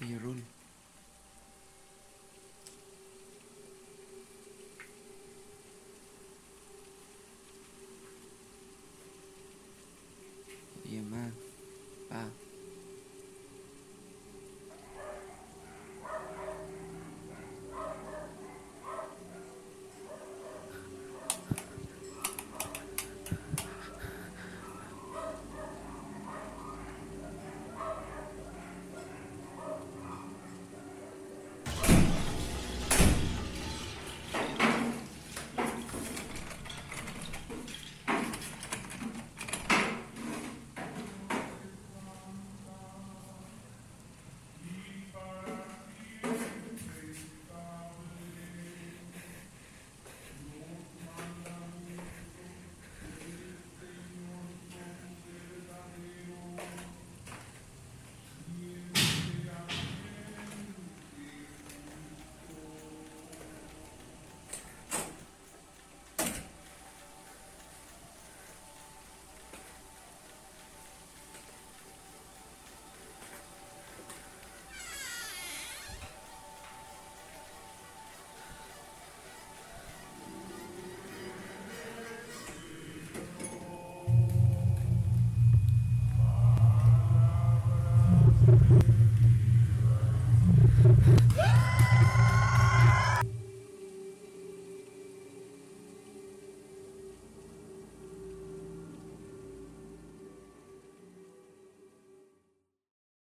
Irun Irma ba